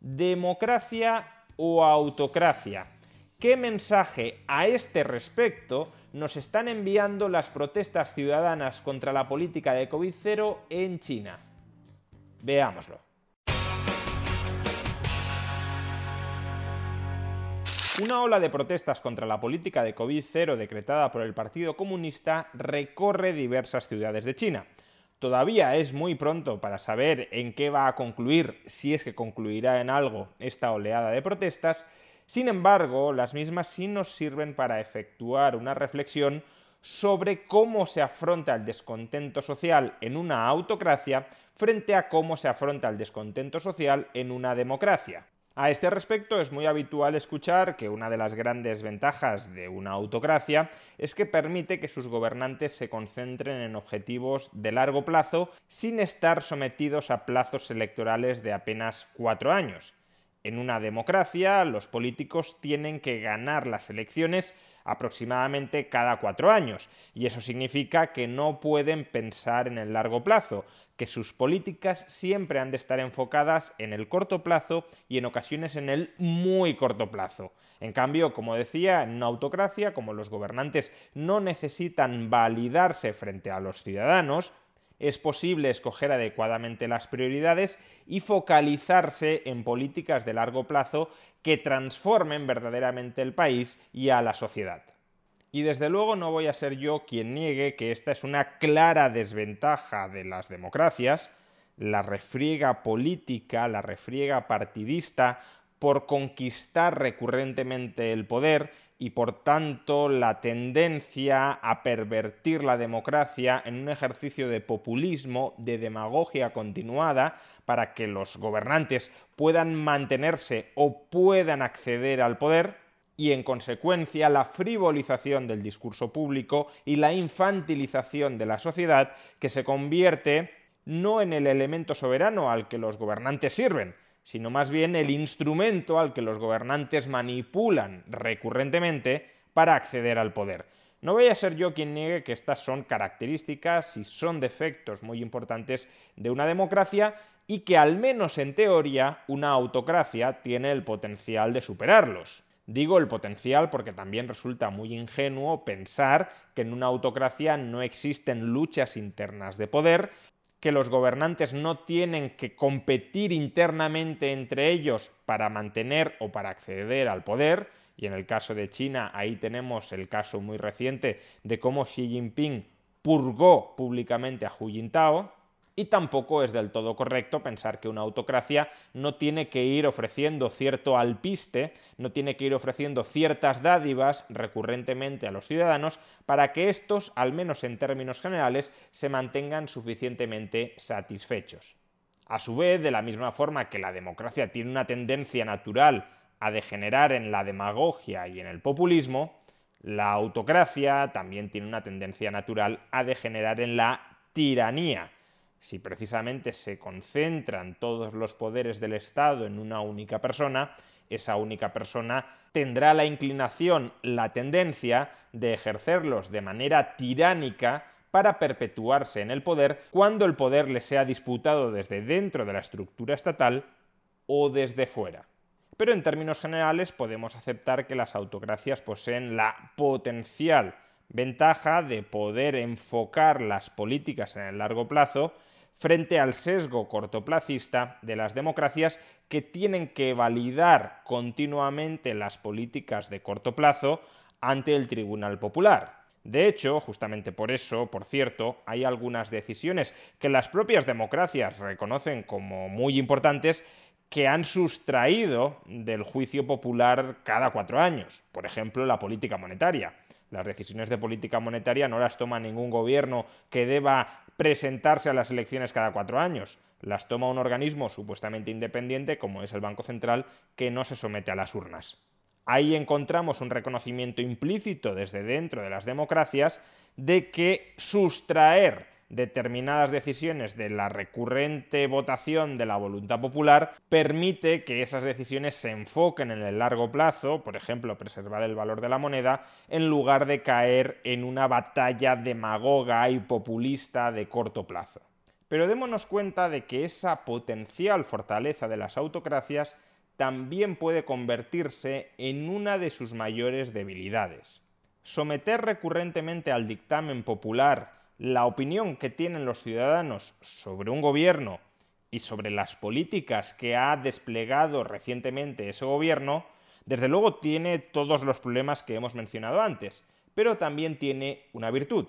¿Democracia o autocracia? ¿Qué mensaje a este respecto nos están enviando las protestas ciudadanas contra la política de COVID-0 en China? Veámoslo. Una ola de protestas contra la política de COVID-0 decretada por el Partido Comunista recorre diversas ciudades de China. Todavía es muy pronto para saber en qué va a concluir, si es que concluirá en algo, esta oleada de protestas. Sin embargo, las mismas sí nos sirven para efectuar una reflexión sobre cómo se afronta el descontento social en una autocracia frente a cómo se afronta el descontento social en una democracia. A este respecto es muy habitual escuchar que una de las grandes ventajas de una autocracia es que permite que sus gobernantes se concentren en objetivos de largo plazo sin estar sometidos a plazos electorales de apenas cuatro años. En una democracia, los políticos tienen que ganar las elecciones aproximadamente cada cuatro años, y eso significa que no pueden pensar en el largo plazo, que sus políticas siempre han de estar enfocadas en el corto plazo y en ocasiones en el muy corto plazo. En cambio, como decía, en una autocracia, como los gobernantes no necesitan validarse frente a los ciudadanos, es posible escoger adecuadamente las prioridades y focalizarse en políticas de largo plazo que transformen verdaderamente el país y a la sociedad. Y desde luego no voy a ser yo quien niegue que esta es una clara desventaja de las democracias, la refriega política, la refriega partidista por conquistar recurrentemente el poder y por tanto la tendencia a pervertir la democracia en un ejercicio de populismo, de demagogia continuada, para que los gobernantes puedan mantenerse o puedan acceder al poder, y en consecuencia la frivolización del discurso público y la infantilización de la sociedad que se convierte no en el elemento soberano al que los gobernantes sirven, sino más bien el instrumento al que los gobernantes manipulan recurrentemente para acceder al poder. No voy a ser yo quien niegue que estas son características y son defectos muy importantes de una democracia y que al menos en teoría una autocracia tiene el potencial de superarlos. Digo el potencial porque también resulta muy ingenuo pensar que en una autocracia no existen luchas internas de poder que los gobernantes no tienen que competir internamente entre ellos para mantener o para acceder al poder, y en el caso de China ahí tenemos el caso muy reciente de cómo Xi Jinping purgó públicamente a Hu Jintao, y tampoco es del todo correcto pensar que una autocracia no tiene que ir ofreciendo cierto alpiste, no tiene que ir ofreciendo ciertas dádivas recurrentemente a los ciudadanos para que estos, al menos en términos generales, se mantengan suficientemente satisfechos. A su vez, de la misma forma que la democracia tiene una tendencia natural a degenerar en la demagogia y en el populismo, la autocracia también tiene una tendencia natural a degenerar en la tiranía si precisamente se concentran todos los poderes del Estado en una única persona, esa única persona tendrá la inclinación, la tendencia de ejercerlos de manera tiránica para perpetuarse en el poder cuando el poder le sea disputado desde dentro de la estructura estatal o desde fuera. Pero en términos generales podemos aceptar que las autocracias poseen la potencial ventaja de poder enfocar las políticas en el largo plazo frente al sesgo cortoplacista de las democracias que tienen que validar continuamente las políticas de corto plazo ante el Tribunal Popular. De hecho, justamente por eso, por cierto, hay algunas decisiones que las propias democracias reconocen como muy importantes que han sustraído del juicio popular cada cuatro años. Por ejemplo, la política monetaria. Las decisiones de política monetaria no las toma ningún gobierno que deba presentarse a las elecciones cada cuatro años. Las toma un organismo supuestamente independiente como es el Banco Central que no se somete a las urnas. Ahí encontramos un reconocimiento implícito desde dentro de las democracias de que sustraer determinadas decisiones de la recurrente votación de la voluntad popular permite que esas decisiones se enfoquen en el largo plazo, por ejemplo, preservar el valor de la moneda, en lugar de caer en una batalla demagoga y populista de corto plazo. Pero démonos cuenta de que esa potencial fortaleza de las autocracias también puede convertirse en una de sus mayores debilidades. Someter recurrentemente al dictamen popular la opinión que tienen los ciudadanos sobre un gobierno y sobre las políticas que ha desplegado recientemente ese gobierno, desde luego tiene todos los problemas que hemos mencionado antes, pero también tiene una virtud,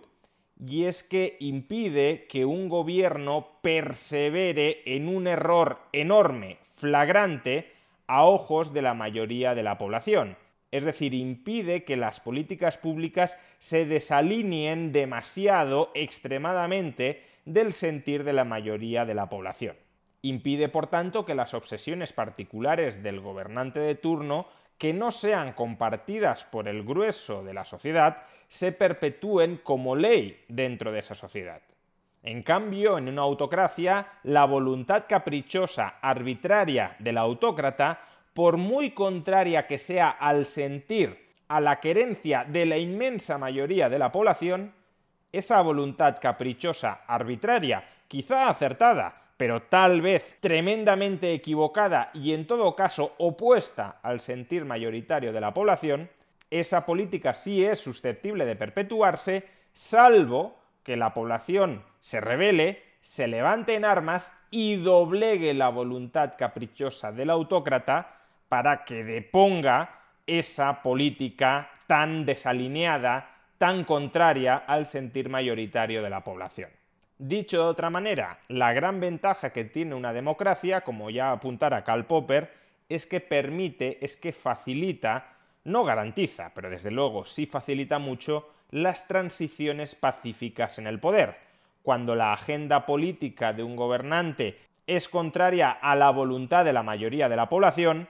y es que impide que un gobierno persevere en un error enorme, flagrante, a ojos de la mayoría de la población es decir, impide que las políticas públicas se desalineen demasiado, extremadamente, del sentir de la mayoría de la población. Impide, por tanto, que las obsesiones particulares del gobernante de turno, que no sean compartidas por el grueso de la sociedad, se perpetúen como ley dentro de esa sociedad. En cambio, en una autocracia, la voluntad caprichosa, arbitraria del autócrata por muy contraria que sea al sentir, a la querencia de la inmensa mayoría de la población, esa voluntad caprichosa, arbitraria, quizá acertada, pero tal vez tremendamente equivocada y en todo caso opuesta al sentir mayoritario de la población, esa política sí es susceptible de perpetuarse, salvo que la población se revele, se levante en armas y doblegue la voluntad caprichosa del autócrata, para que deponga esa política tan desalineada, tan contraria al sentir mayoritario de la población. Dicho de otra manera, la gran ventaja que tiene una democracia, como ya apuntara Karl Popper, es que permite, es que facilita, no garantiza, pero desde luego sí facilita mucho las transiciones pacíficas en el poder. Cuando la agenda política de un gobernante es contraria a la voluntad de la mayoría de la población,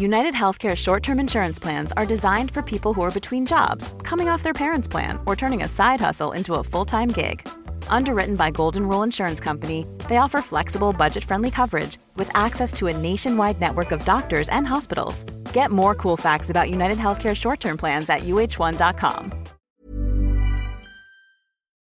United Healthcare short term insurance plans are designed for people who are between jobs, coming off their parents' plan, or turning a side hustle into a full time gig. Underwritten by Golden Rule Insurance Company, they offer flexible, budget friendly coverage with access to a nationwide network of doctors and hospitals. Get more cool facts about United Healthcare short term plans at uh1.com.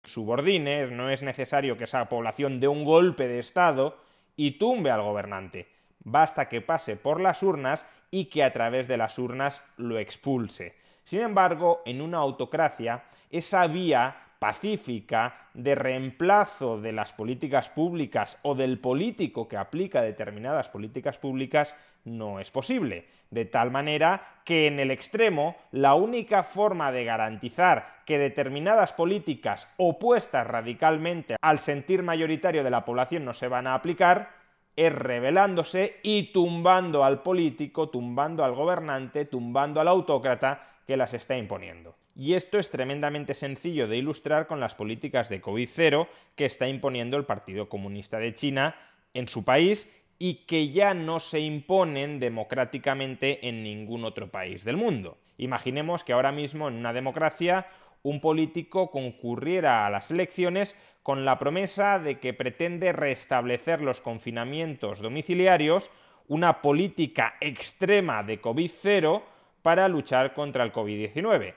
Subordines, no es necesario que esa población dé un golpe de Estado y tumbe al gobernante. Basta que pase por las urnas y que a través de las urnas lo expulse. Sin embargo, en una autocracia, esa vía pacífica de reemplazo de las políticas públicas o del político que aplica determinadas políticas públicas no es posible. De tal manera que en el extremo la única forma de garantizar que determinadas políticas opuestas radicalmente al sentir mayoritario de la población no se van a aplicar es rebelándose y tumbando al político, tumbando al gobernante, tumbando al autócrata que las está imponiendo. Y esto es tremendamente sencillo de ilustrar con las políticas de COVID-0 que está imponiendo el Partido Comunista de China en su país y que ya no se imponen democráticamente en ningún otro país del mundo. Imaginemos que ahora mismo en una democracia un político concurriera a las elecciones con la promesa de que pretende restablecer los confinamientos domiciliarios, una política extrema de COVID-0 para luchar contra el COVID-19.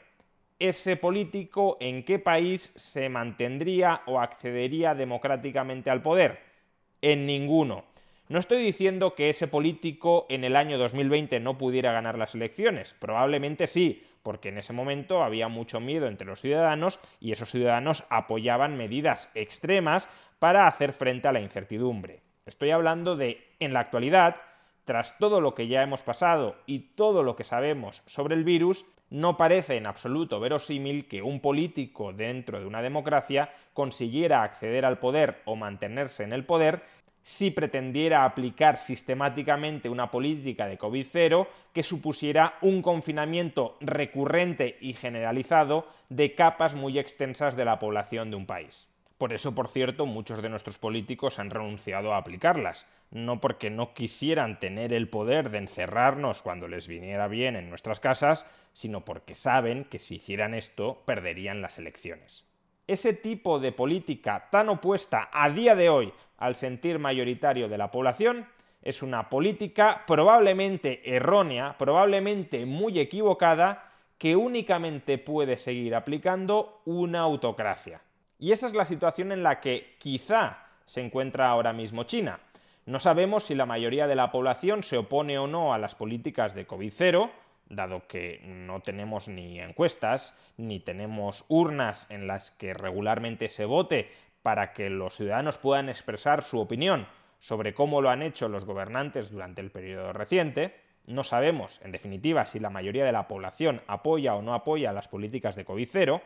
Ese político en qué país se mantendría o accedería democráticamente al poder? En ninguno. No estoy diciendo que ese político en el año 2020 no pudiera ganar las elecciones, probablemente sí, porque en ese momento había mucho miedo entre los ciudadanos y esos ciudadanos apoyaban medidas extremas para hacer frente a la incertidumbre. Estoy hablando de, en la actualidad, tras todo lo que ya hemos pasado y todo lo que sabemos sobre el virus, no parece en absoluto verosímil que un político dentro de una democracia consiguiera acceder al poder o mantenerse en el poder si pretendiera aplicar sistemáticamente una política de COVID-0 que supusiera un confinamiento recurrente y generalizado de capas muy extensas de la población de un país. Por eso, por cierto, muchos de nuestros políticos han renunciado a aplicarlas, no porque no quisieran tener el poder de encerrarnos cuando les viniera bien en nuestras casas, sino porque saben que si hicieran esto perderían las elecciones. Ese tipo de política tan opuesta a día de hoy al sentir mayoritario de la población es una política probablemente errónea, probablemente muy equivocada, que únicamente puede seguir aplicando una autocracia. Y esa es la situación en la que quizá se encuentra ahora mismo China. No sabemos si la mayoría de la población se opone o no a las políticas de COVID-0, dado que no tenemos ni encuestas, ni tenemos urnas en las que regularmente se vote para que los ciudadanos puedan expresar su opinión sobre cómo lo han hecho los gobernantes durante el periodo reciente. No sabemos, en definitiva, si la mayoría de la población apoya o no apoya las políticas de COVID-0,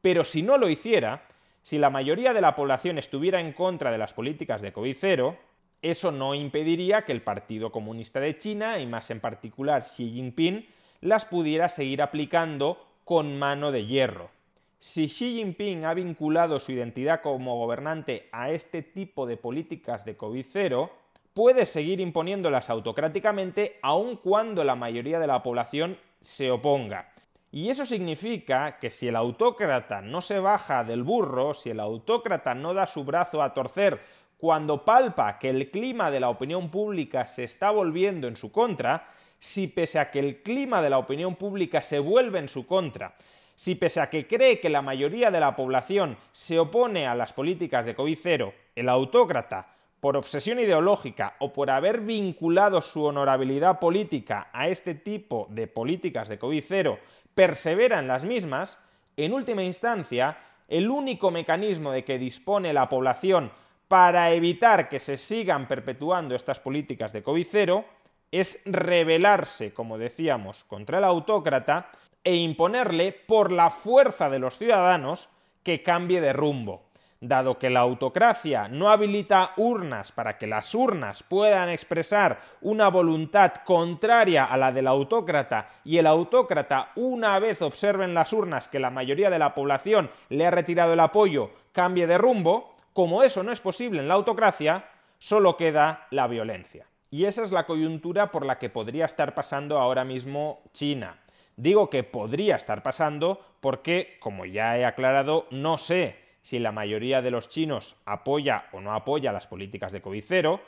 pero si no lo hiciera, si la mayoría de la población estuviera en contra de las políticas de COVID-0, eso no impediría que el Partido Comunista de China, y más en particular Xi Jinping, las pudiera seguir aplicando con mano de hierro. Si Xi Jinping ha vinculado su identidad como gobernante a este tipo de políticas de COVID-0, puede seguir imponiéndolas autocráticamente aun cuando la mayoría de la población se oponga. Y eso significa que si el autócrata no se baja del burro, si el autócrata no da su brazo a torcer cuando palpa que el clima de la opinión pública se está volviendo en su contra, si pese a que el clima de la opinión pública se vuelve en su contra, si pese a que cree que la mayoría de la población se opone a las políticas de COVID-0, el autócrata, por obsesión ideológica o por haber vinculado su honorabilidad política a este tipo de políticas de COVID-0, persevera en las mismas, en última instancia, el único mecanismo de que dispone la población para evitar que se sigan perpetuando estas políticas de COVID-0 es rebelarse, como decíamos, contra el autócrata e imponerle por la fuerza de los ciudadanos que cambie de rumbo. Dado que la autocracia no habilita urnas para que las urnas puedan expresar una voluntad contraria a la del autócrata y el autócrata una vez observen las urnas que la mayoría de la población le ha retirado el apoyo cambie de rumbo, como eso no es posible en la autocracia, solo queda la violencia. Y esa es la coyuntura por la que podría estar pasando ahora mismo China. Digo que podría estar pasando porque, como ya he aclarado, no sé si la mayoría de los chinos apoya o no apoya las políticas de COVID-0,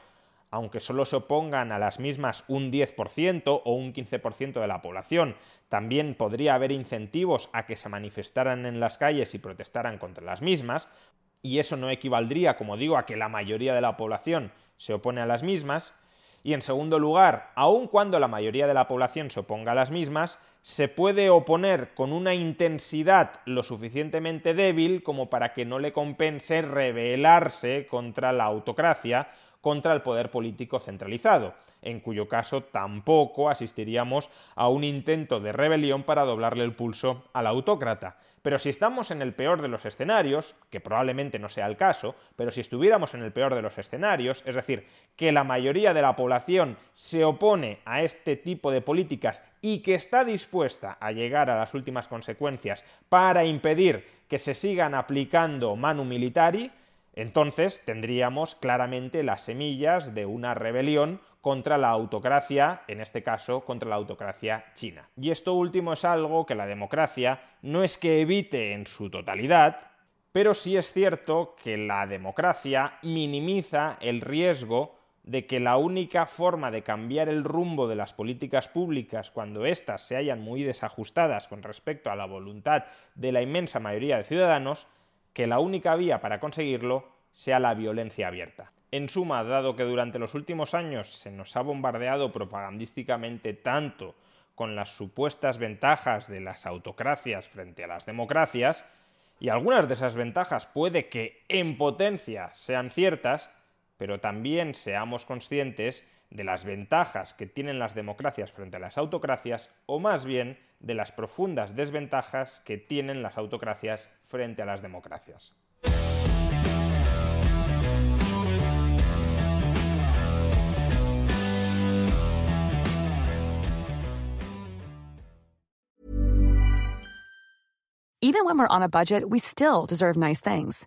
aunque solo se opongan a las mismas un 10% o un 15% de la población, también podría haber incentivos a que se manifestaran en las calles y protestaran contra las mismas, y eso no equivaldría, como digo, a que la mayoría de la población se opone a las mismas, y en segundo lugar, aun cuando la mayoría de la población se oponga a las mismas, se puede oponer con una intensidad lo suficientemente débil como para que no le compense rebelarse contra la autocracia, contra el poder político centralizado, en cuyo caso tampoco asistiríamos a un intento de rebelión para doblarle el pulso al autócrata. Pero si estamos en el peor de los escenarios, que probablemente no sea el caso, pero si estuviéramos en el peor de los escenarios, es decir, que la mayoría de la población se opone a este tipo de políticas y que está dispuesta a llegar a las últimas consecuencias para impedir que se sigan aplicando manu militari, entonces tendríamos claramente las semillas de una rebelión contra la autocracia, en este caso contra la autocracia china. Y esto último es algo que la democracia no es que evite en su totalidad, pero sí es cierto que la democracia minimiza el riesgo de que la única forma de cambiar el rumbo de las políticas públicas cuando éstas se hayan muy desajustadas con respecto a la voluntad de la inmensa mayoría de ciudadanos, que la única vía para conseguirlo sea la violencia abierta. En suma, dado que durante los últimos años se nos ha bombardeado propagandísticamente tanto con las supuestas ventajas de las autocracias frente a las democracias, y algunas de esas ventajas puede que en potencia sean ciertas, pero también seamos conscientes de las ventajas que tienen las democracias frente a las autocracias, o más bien de las profundas desventajas que tienen las autocracias frente a las democracias. Even when we're on a budget, we still deserve nice things.